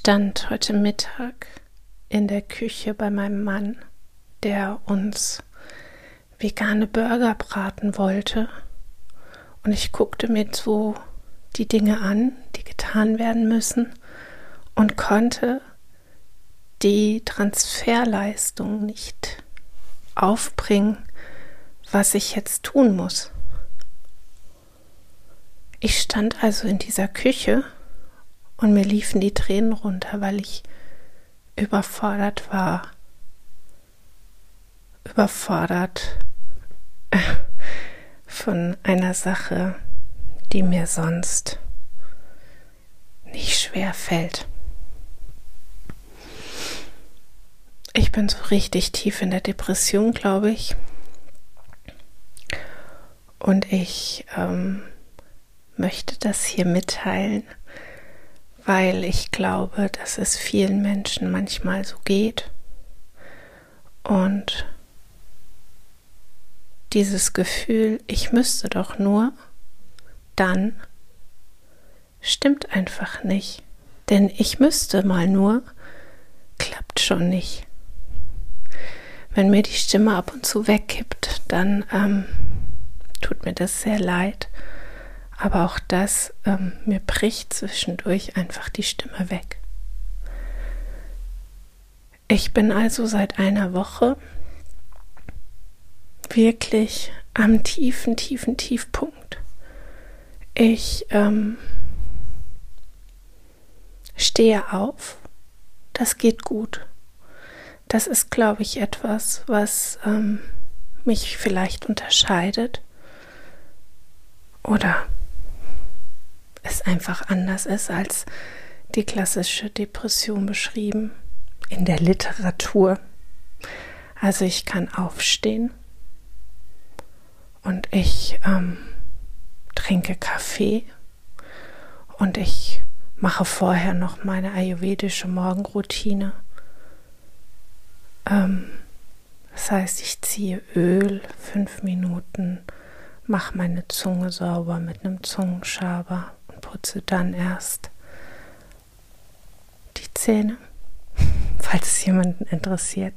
stand heute Mittag in der Küche bei meinem Mann, der uns vegane Burger braten wollte. Und ich guckte mir so die Dinge an, die getan werden müssen und konnte die Transferleistung nicht aufbringen, was ich jetzt tun muss. Ich stand also in dieser Küche und mir liefen die Tränen runter, weil ich überfordert war. Überfordert von einer Sache, die mir sonst nicht schwer fällt. Ich bin so richtig tief in der Depression, glaube ich. Und ich ähm, möchte das hier mitteilen, weil ich glaube, dass es vielen Menschen manchmal so geht. Und dieses Gefühl, ich müsste doch nur, dann stimmt einfach nicht. Denn ich müsste mal nur, klappt schon nicht. Wenn mir die Stimme ab und zu wegkippt, dann ähm, tut mir das sehr leid. Aber auch das, ähm, mir bricht zwischendurch einfach die Stimme weg. Ich bin also seit einer Woche wirklich am tiefen, tiefen Tiefpunkt. Ich ähm, stehe auf, das geht gut. Das ist, glaube ich, etwas, was ähm, mich vielleicht unterscheidet oder es einfach anders ist als die klassische Depression beschrieben in der Literatur. Also ich kann aufstehen und ich ähm, trinke Kaffee und ich mache vorher noch meine ayurvedische Morgenroutine. Ähm, das heißt, ich ziehe Öl fünf Minuten, mache meine Zunge sauber mit einem Zungenschaber putze dann erst die Zähne, falls es jemanden interessiert.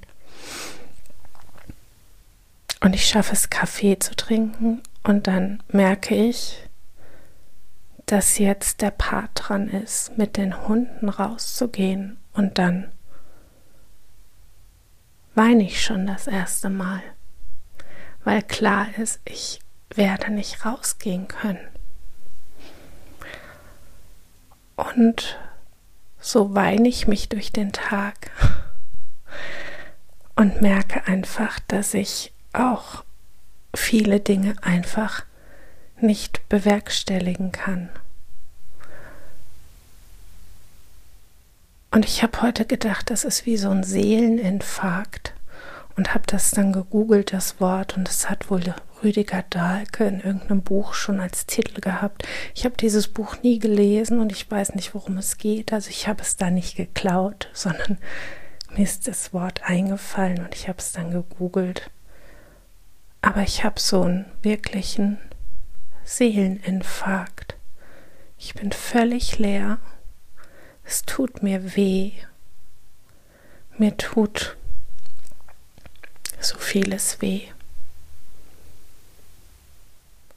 Und ich schaffe es, Kaffee zu trinken und dann merke ich, dass jetzt der Part dran ist, mit den Hunden rauszugehen und dann weine ich schon das erste Mal, weil klar ist, ich werde nicht rausgehen können. Und so weine ich mich durch den Tag und merke einfach, dass ich auch viele Dinge einfach nicht bewerkstelligen kann. Und ich habe heute gedacht, das ist wie so ein Seeleninfarkt und habe das dann gegoogelt, das Wort, und es hat wohl Rüdiger Dahlke in irgendeinem Buch schon als Titel gehabt. Ich habe dieses Buch nie gelesen und ich weiß nicht, worum es geht. Also ich habe es da nicht geklaut, sondern mir ist das Wort eingefallen und ich habe es dann gegoogelt. Aber ich habe so einen wirklichen Seeleninfarkt. Ich bin völlig leer es tut mir weh. Mir tut so vieles weh.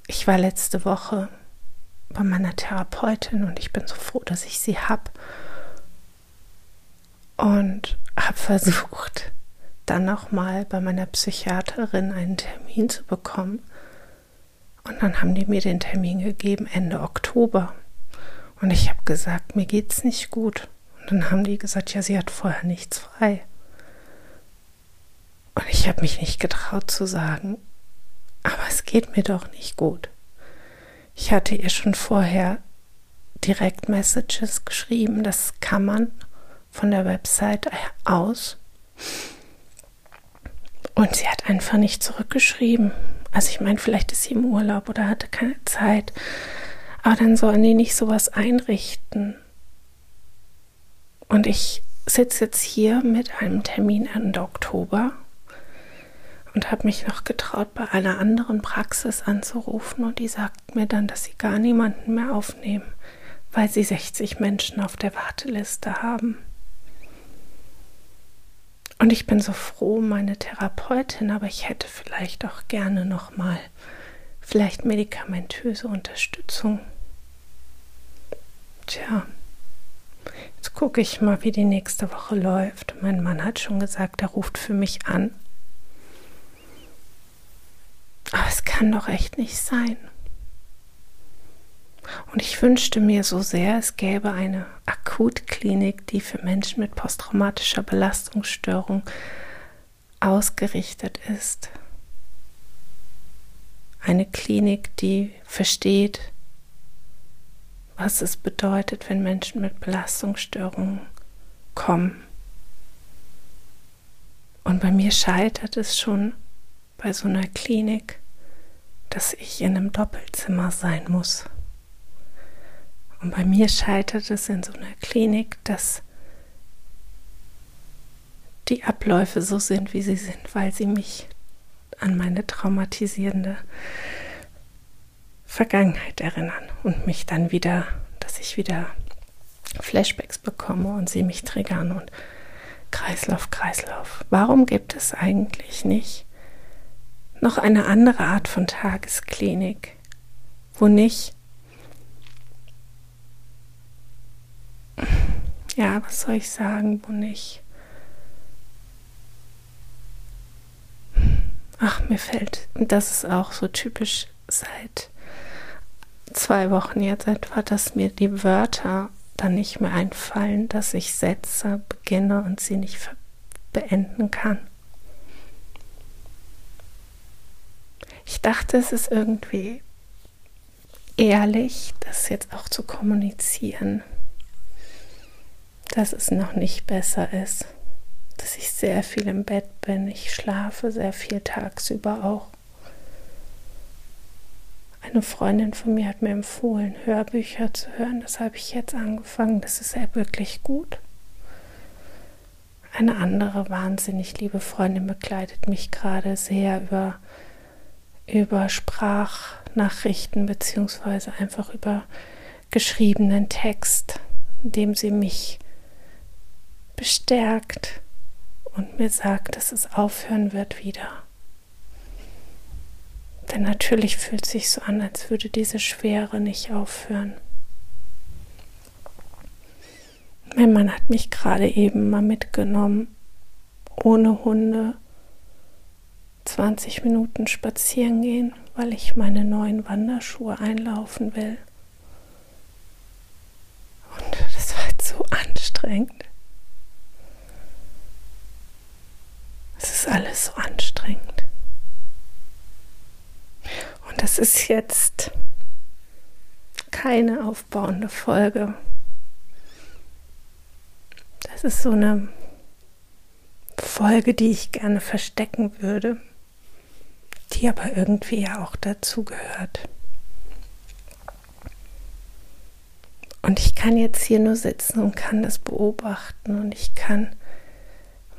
Ich war letzte Woche bei meiner Therapeutin und ich bin so froh, dass ich sie habe. Und habe versucht, dann nochmal bei meiner Psychiaterin einen Termin zu bekommen. Und dann haben die mir den Termin gegeben Ende Oktober. Und ich habe gesagt, mir geht's nicht gut. Und dann haben die gesagt, ja, sie hat vorher nichts frei. Und ich habe mich nicht getraut zu sagen, es geht mir doch nicht gut. Ich hatte ihr schon vorher direkt Messages geschrieben, das kann man von der Website aus. Und sie hat einfach nicht zurückgeschrieben. Also ich meine, vielleicht ist sie im Urlaub oder hatte keine Zeit. Aber dann sollen die nicht sowas einrichten. Und ich sitze jetzt hier mit einem Termin Ende Oktober und habe mich noch getraut, bei einer anderen Praxis anzurufen und die sagt mir dann, dass sie gar niemanden mehr aufnehmen, weil sie 60 Menschen auf der Warteliste haben. Und ich bin so froh, meine Therapeutin, aber ich hätte vielleicht auch gerne noch mal vielleicht medikamentöse Unterstützung. Tja, jetzt gucke ich mal, wie die nächste Woche läuft. Mein Mann hat schon gesagt, er ruft für mich an. Aber es kann doch echt nicht sein. Und ich wünschte mir so sehr, es gäbe eine Akutklinik, die für Menschen mit posttraumatischer Belastungsstörung ausgerichtet ist. Eine Klinik, die versteht, was es bedeutet, wenn Menschen mit Belastungsstörungen kommen. Und bei mir scheitert es schon bei so einer Klinik, dass ich in einem Doppelzimmer sein muss. Und bei mir scheitert es in so einer Klinik, dass die Abläufe so sind, wie sie sind, weil sie mich an meine traumatisierende Vergangenheit erinnern und mich dann wieder, dass ich wieder Flashbacks bekomme und sie mich triggern und Kreislauf, Kreislauf. Warum gibt es eigentlich nicht noch eine andere Art von Tagesklinik, wo nicht ja, was soll ich sagen, wo nicht. Ach, mir fällt, das ist auch so typisch seit zwei Wochen jetzt etwa, dass mir die Wörter dann nicht mehr einfallen, dass ich Sätze beginne und sie nicht beenden kann. Dachte, es ist irgendwie ehrlich, das jetzt auch zu kommunizieren dass es noch nicht besser ist, dass ich sehr viel im Bett bin. Ich schlafe sehr viel tagsüber auch. Eine Freundin von mir hat mir empfohlen, Hörbücher zu hören. Das habe ich jetzt angefangen. Das ist ja wirklich gut. Eine andere wahnsinnig liebe Freundin begleitet mich gerade sehr über, über Sprachnachrichten beziehungsweise einfach über geschriebenen Text, indem sie mich bestärkt und mir sagt, dass es aufhören wird wieder. Denn natürlich fühlt es sich so an, als würde diese Schwere nicht aufhören. Mein Mann hat mich gerade eben mal mitgenommen, ohne Hunde, 20 Minuten spazieren gehen, weil ich meine neuen Wanderschuhe einlaufen will. Und das war halt so anstrengend. ist alles so anstrengend. Und das ist jetzt keine aufbauende Folge. Das ist so eine Folge, die ich gerne verstecken würde, die aber irgendwie ja auch dazu gehört. Und ich kann jetzt hier nur sitzen und kann das beobachten und ich kann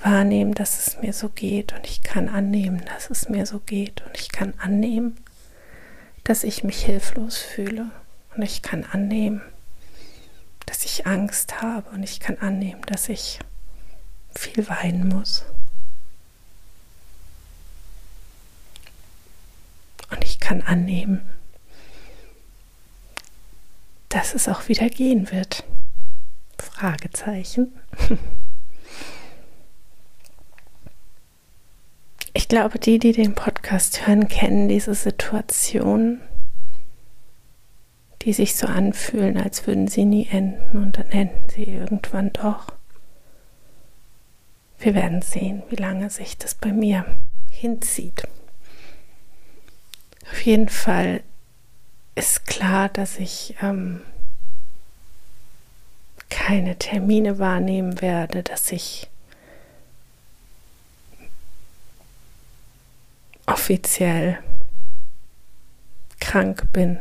wahrnehmen, dass es mir so geht und ich kann annehmen, dass es mir so geht und ich kann annehmen, dass ich mich hilflos fühle und ich kann annehmen, dass ich Angst habe und ich kann annehmen, dass ich viel weinen muss. Und ich kann annehmen, dass es auch wieder gehen wird. Fragezeichen. Ich glaube, die, die den Podcast hören, kennen diese Situation, die sich so anfühlen, als würden sie nie enden und dann enden sie irgendwann doch. Wir werden sehen, wie lange sich das bei mir hinzieht. Auf jeden Fall ist klar, dass ich ähm, keine Termine wahrnehmen werde, dass ich offiziell krank bin.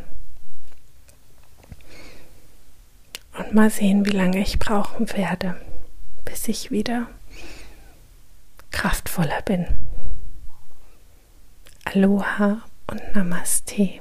Und mal sehen, wie lange ich brauchen werde, bis ich wieder kraftvoller bin. Aloha und Namaste.